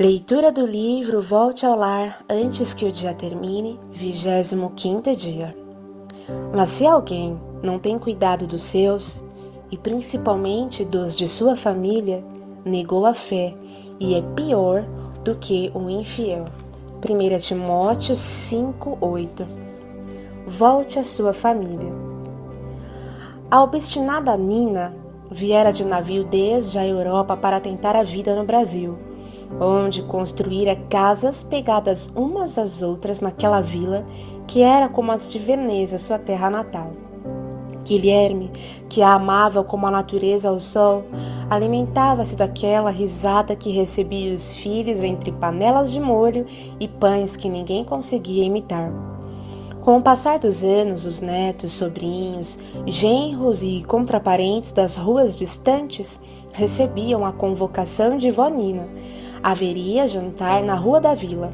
Leitura do livro Volte ao Lar antes que o dia termine, 25 dia. Mas se alguém não tem cuidado dos seus, e principalmente dos de sua família, negou a fé e é pior do que o infiel. 1 Timóteo 5:8. Volte à sua família. A obstinada Nina viera de navio desde a Europa para tentar a vida no Brasil onde construíra casas pegadas umas às outras naquela vila que era como as de Veneza, sua terra natal. Guilherme, que a amava como a natureza ao sol, alimentava-se daquela risada que recebia os filhos entre panelas de molho e pães que ninguém conseguia imitar. Com o passar dos anos, os netos, sobrinhos, genros e contraparentes das ruas distantes recebiam a convocação de Vonina, Haveria jantar na rua da vila.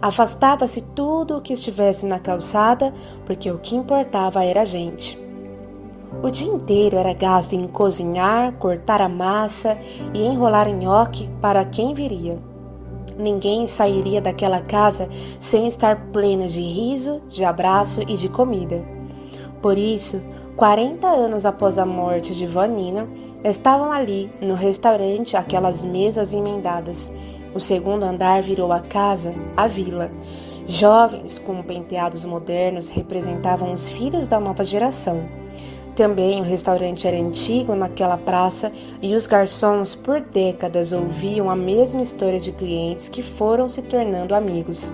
Afastava-se tudo o que estivesse na calçada, porque o que importava era a gente. O dia inteiro era gasto em cozinhar, cortar a massa e enrolar nhoque para quem viria. Ninguém sairia daquela casa sem estar pleno de riso, de abraço e de comida. Por isso, 40 anos após a morte de Vanina, estavam ali, no restaurante, aquelas mesas emendadas. O segundo andar virou a casa, a vila. Jovens com penteados modernos representavam os filhos da nova geração. Também o restaurante era antigo naquela praça e os garçons por décadas ouviam a mesma história de clientes que foram se tornando amigos.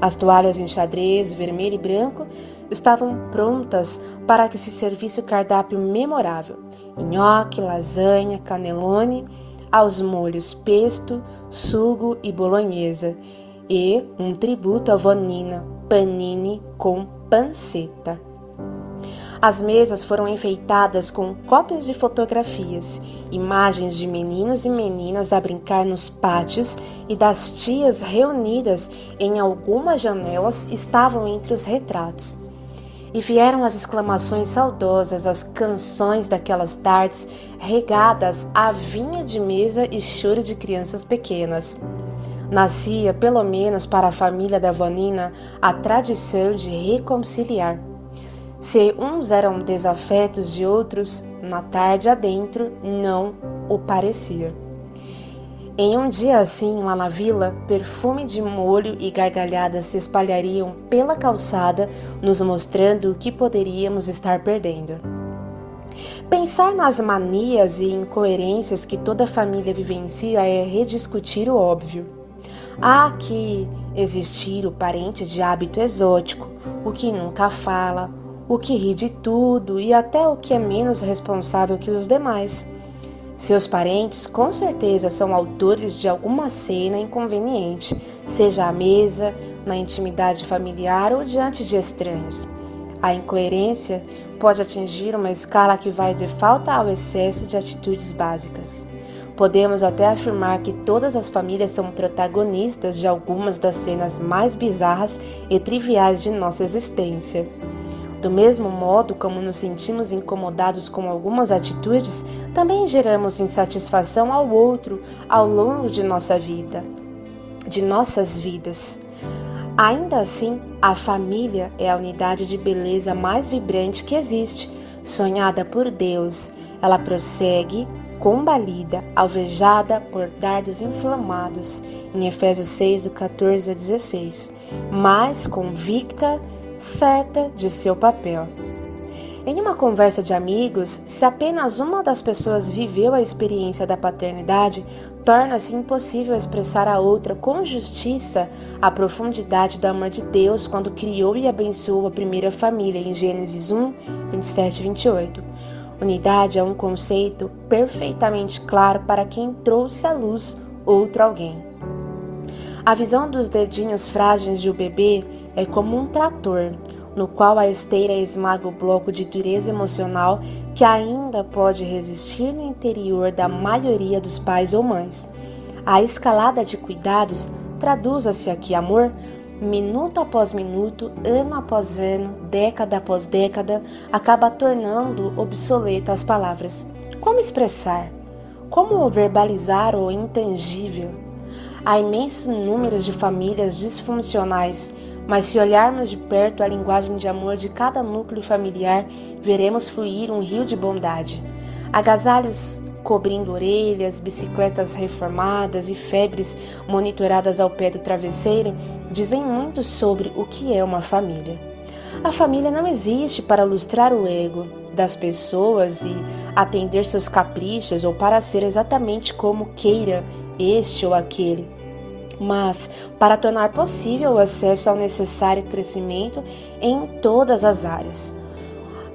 As toalhas em xadrez vermelho e branco estavam prontas para que se servisse o cardápio memorável: nhoque, lasanha, canelone, aos molhos pesto, sugo e bolonhesa, e um tributo à vonina, panini com panceta. As mesas foram enfeitadas com cópias de fotografias, imagens de meninos e meninas a brincar nos pátios e das tias reunidas em algumas janelas estavam entre os retratos. E vieram as exclamações saudosas, as canções daquelas tardes regadas a vinha de mesa e choro de crianças pequenas. Nascia, pelo menos para a família da Vanina, a tradição de reconciliar. Se uns eram desafetos de outros, na tarde adentro não o parecia. Em um dia assim, lá na vila, perfume de molho e gargalhadas se espalhariam pela calçada, nos mostrando o que poderíamos estar perdendo. Pensar nas manias e incoerências que toda família vivencia é rediscutir o óbvio. Há que existir o parente de hábito exótico, o que nunca fala, o que ri de tudo e até o que é menos responsável que os demais. Seus parentes com certeza são autores de alguma cena inconveniente, seja à mesa, na intimidade familiar ou diante de estranhos. A incoerência pode atingir uma escala que vai de falta ao excesso de atitudes básicas. Podemos até afirmar que todas as famílias são protagonistas de algumas das cenas mais bizarras e triviais de nossa existência. Do mesmo modo como nos sentimos incomodados com algumas atitudes, também geramos insatisfação ao outro ao longo de nossa vida, de nossas vidas. Ainda assim, a família é a unidade de beleza mais vibrante que existe, sonhada por Deus. Ela prossegue combalida, alvejada por dardos inflamados, em Efésios 6, do 14 ao 16, mas convicta certa de seu papel. Em uma conversa de amigos, se apenas uma das pessoas viveu a experiência da paternidade, torna-se impossível expressar a outra com justiça a profundidade do amor de Deus quando criou e abençoou a primeira família, em Gênesis 1, 27 e 28. Unidade é um conceito perfeitamente claro para quem trouxe à luz outro alguém. A visão dos dedinhos frágeis de um bebê é como um trator, no qual a esteira esmaga o bloco de dureza emocional que ainda pode resistir no interior da maioria dos pais ou mães. A escalada de cuidados traduz-se aqui amor, minuto após minuto, ano após ano, década após década, acaba tornando obsoletas as palavras. Como expressar? Como verbalizar o intangível? Há imensos números de famílias disfuncionais, mas se olharmos de perto a linguagem de amor de cada núcleo familiar, veremos fluir um rio de bondade. Agasalhos cobrindo orelhas, bicicletas reformadas e febres monitoradas ao pé do travesseiro dizem muito sobre o que é uma família. A família não existe para lustrar o ego das pessoas e atender seus caprichos ou para ser exatamente como queira este ou aquele, mas para tornar possível o acesso ao necessário crescimento em todas as áreas.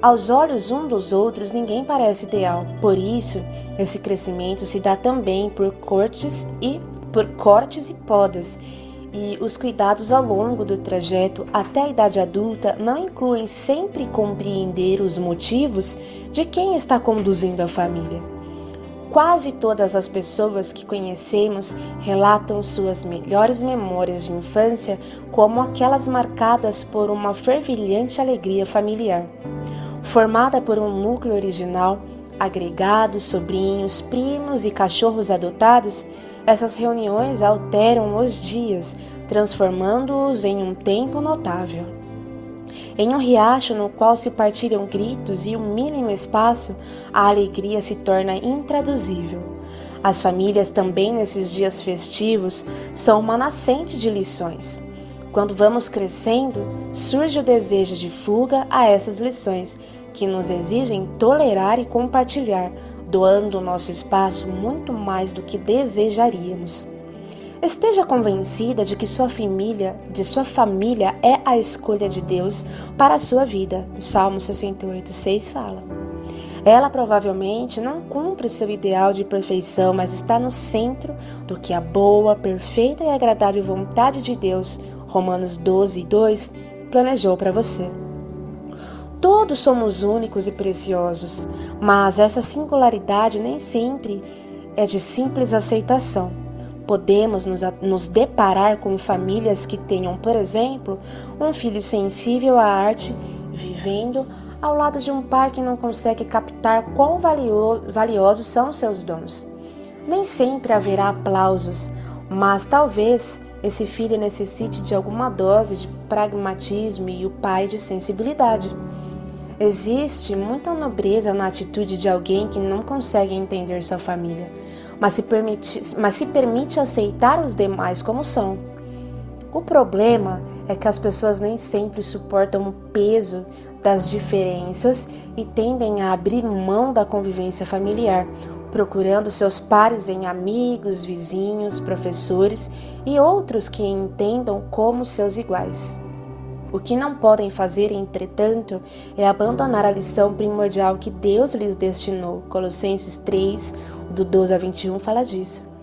Aos olhos um dos outros, ninguém parece ideal. Por isso, esse crescimento se dá também por cortes e por cortes e podas e os cuidados ao longo do trajeto até a idade adulta não incluem sempre compreender os motivos de quem está conduzindo a família. Quase todas as pessoas que conhecemos relatam suas melhores memórias de infância como aquelas marcadas por uma fervilhante alegria familiar. Formada por um núcleo original, agregados, sobrinhos, primos e cachorros adotados, essas reuniões alteram os dias, transformando-os em um tempo notável. Em um riacho no qual se partilham gritos e um mínimo espaço, a alegria se torna intraduzível. As famílias também nesses dias festivos são uma nascente de lições. Quando vamos crescendo, surge o desejo de fuga a essas lições, que nos exigem tolerar e compartilhar, doando o nosso espaço muito mais do que desejaríamos. Esteja convencida de que sua família, de sua família é a escolha de Deus para a sua vida. O Salmo 68:6 fala. Ela provavelmente não cumpre seu ideal de perfeição, mas está no centro do que a boa, perfeita e agradável vontade de Deus, Romanos 12:2, planejou para você. Todos somos únicos e preciosos, mas essa singularidade nem sempre é de simples aceitação. Podemos nos, nos, deparar com famílias que tenham, por exemplo, um filho sensível à arte vivendo ao lado de um pai que não consegue captar quão valio, valiosos são seus dons. Nem sempre haverá aplausos, mas talvez esse filho necessite de alguma dose de pragmatismo e o pai de sensibilidade. Existe muita nobreza na atitude de alguém que não consegue entender sua família, mas se permite, mas se permite aceitar os demais como são. O problema é que as pessoas nem sempre suportam o peso das diferenças e tendem a abrir mão da convivência familiar, procurando seus pares em amigos, vizinhos, professores e outros que entendam como seus iguais. O que não podem fazer, entretanto, é abandonar a lição primordial que Deus lhes destinou. Colossenses 3, do 12 a 21 fala disso.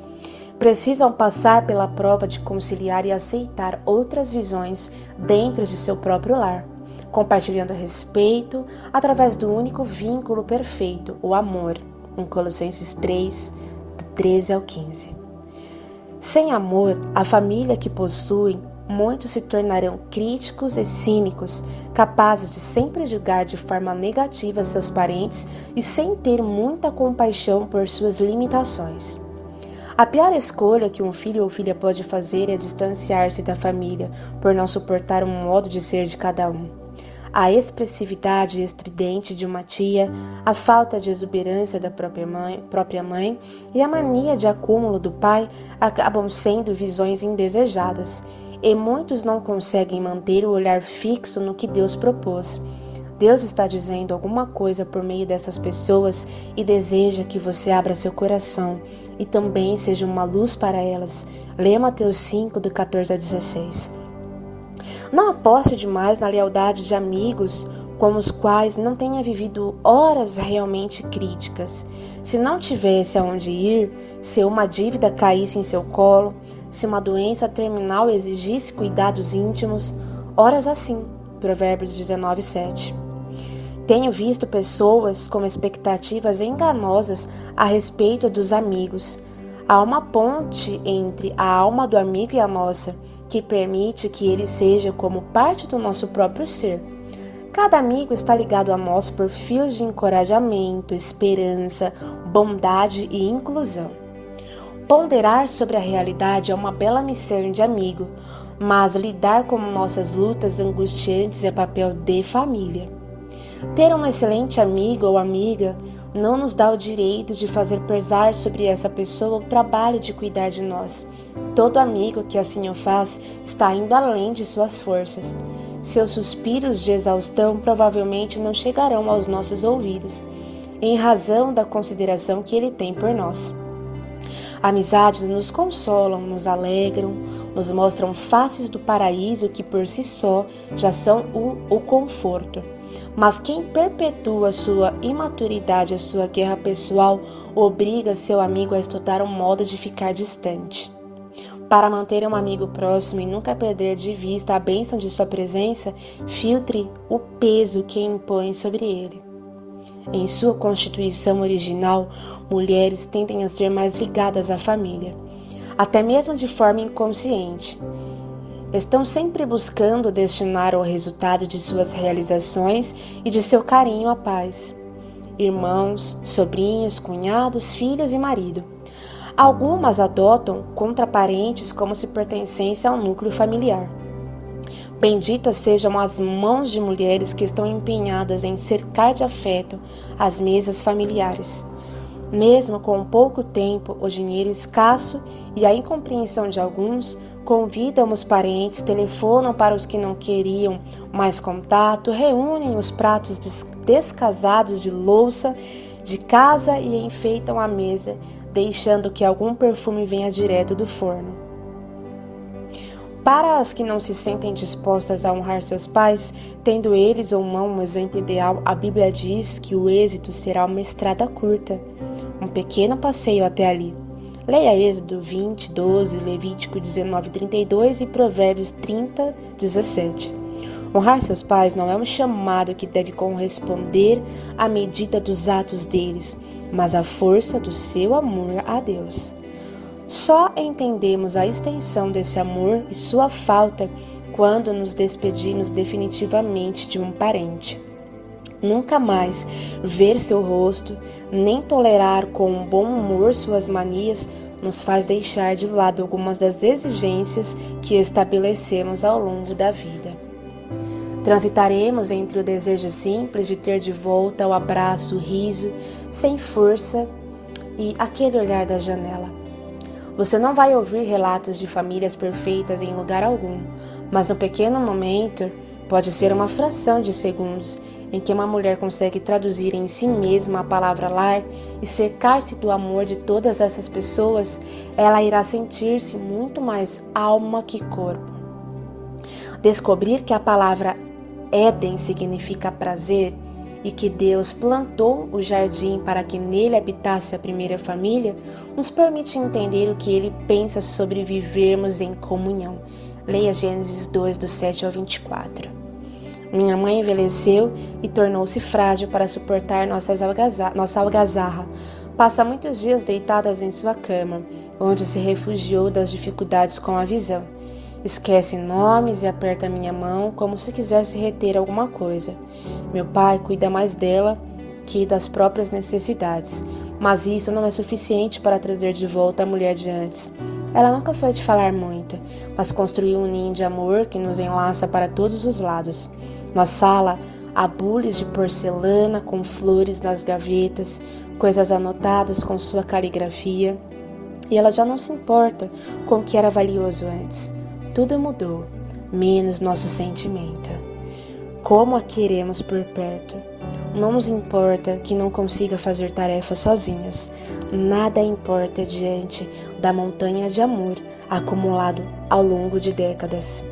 Precisam passar pela prova de conciliar e aceitar outras visões dentro de seu próprio lar, compartilhando respeito através do único vínculo perfeito, o amor. Em Colossenses 3, do 13 ao 15. Sem amor, a família que possuem muitos se tornarão críticos e cínicos, capazes de sempre julgar de forma negativa seus parentes e sem ter muita compaixão por suas limitações. A pior escolha que um filho ou filha pode fazer é distanciar-se da família por não suportar o modo de ser de cada um. A expressividade estridente de uma tia, a falta de exuberância da própria mãe, própria mãe e a mania de acúmulo do pai acabam sendo visões indesejadas e muitos não conseguem manter o olhar fixo no que Deus propôs. Deus está dizendo alguma coisa por meio dessas pessoas e deseja que você abra seu coração e também seja uma luz para elas. Lê Mateus 5, do 14 a 16. Não aposte demais na lealdade de amigos com os quais não tenha vivido horas realmente críticas. Se não tivesse aonde ir, se uma dívida caísse em seu colo, se uma doença terminal exigisse cuidados íntimos, horas assim. Provérbios 19, 7. Tenho visto pessoas com expectativas enganosas a respeito dos amigos. Há uma ponte entre a alma do amigo e a nossa, que permite que ele seja como parte do nosso próprio ser. Cada amigo está ligado a nós por fios de encorajamento, esperança, bondade e inclusão. Ponderar sobre a realidade é uma bela missão de amigo, mas lidar com nossas lutas angustiantes é papel de família. Ter um excelente amigo ou amiga não nos dá o direito de fazer pesar sobre essa pessoa o trabalho de cuidar de nós. Todo amigo que assim o faz está indo além de suas forças. Seus suspiros de exaustão provavelmente não chegarão aos nossos ouvidos, em razão da consideração que ele tem por nós. Amizades nos consolam, nos alegram, nos mostram faces do paraíso que por si só já são o, o conforto. Mas quem perpetua sua imaturidade, a sua guerra pessoal, obriga seu amigo a estudar um modo de ficar distante. Para manter um amigo próximo e nunca perder de vista a bênção de sua presença, filtre o peso que impõe sobre ele. Em sua constituição original, mulheres tendem a ser mais ligadas à família, até mesmo de forma inconsciente. Estão sempre buscando destinar o resultado de suas realizações e de seu carinho à paz. Irmãos, sobrinhos, cunhados, filhos e marido. Algumas adotam contra parentes como se pertencessem ao núcleo familiar. Benditas sejam as mãos de mulheres que estão empenhadas em cercar de afeto as mesas familiares. Mesmo com pouco tempo, o dinheiro escasso e a incompreensão de alguns, convidam os parentes, telefonam para os que não queriam mais contato, reúnem os pratos descasados de louça de casa e enfeitam a mesa, deixando que algum perfume venha direto do forno. Para as que não se sentem dispostas a honrar seus pais, tendo eles ou não um exemplo ideal, a Bíblia diz que o êxito será uma estrada curta, um pequeno passeio até ali. Leia Êxodo 20, 12, Levítico 19, 32 e Provérbios 30, 17. Honrar seus pais não é um chamado que deve corresponder à medida dos atos deles, mas à força do seu amor a Deus. Só entendemos a extensão desse amor e sua falta quando nos despedimos definitivamente de um parente. Nunca mais ver seu rosto, nem tolerar com bom humor suas manias, nos faz deixar de lado algumas das exigências que estabelecemos ao longo da vida. Transitaremos entre o desejo simples de ter de volta o abraço, o riso, sem força e aquele olhar da janela. Você não vai ouvir relatos de famílias perfeitas em lugar algum, mas no pequeno momento, pode ser uma fração de segundos, em que uma mulher consegue traduzir em si mesma a palavra lar e cercar-se do amor de todas essas pessoas, ela irá sentir-se muito mais alma que corpo. Descobrir que a palavra Éden significa prazer e que Deus plantou o jardim para que nele habitasse a primeira família, nos permite entender o que ele pensa sobre vivermos em comunhão. Leia Gênesis 2, do 7 ao 24. Minha mãe envelheceu e tornou-se frágil para suportar nossa algazarra. Passa muitos dias deitadas em sua cama, onde se refugiou das dificuldades com a visão. Esquece nomes e aperta minha mão como se quisesse reter alguma coisa. Meu pai cuida mais dela que das próprias necessidades, mas isso não é suficiente para trazer de volta a mulher de antes. Ela nunca foi de falar muito, mas construiu um ninho de amor que nos enlaça para todos os lados. Na sala, há bules de porcelana com flores nas gavetas, coisas anotadas com sua caligrafia, e ela já não se importa com o que era valioso antes. Tudo mudou, menos nosso sentimento. Como a queremos por perto. Não nos importa que não consiga fazer tarefas sozinhos. Nada importa diante da montanha de amor acumulado ao longo de décadas.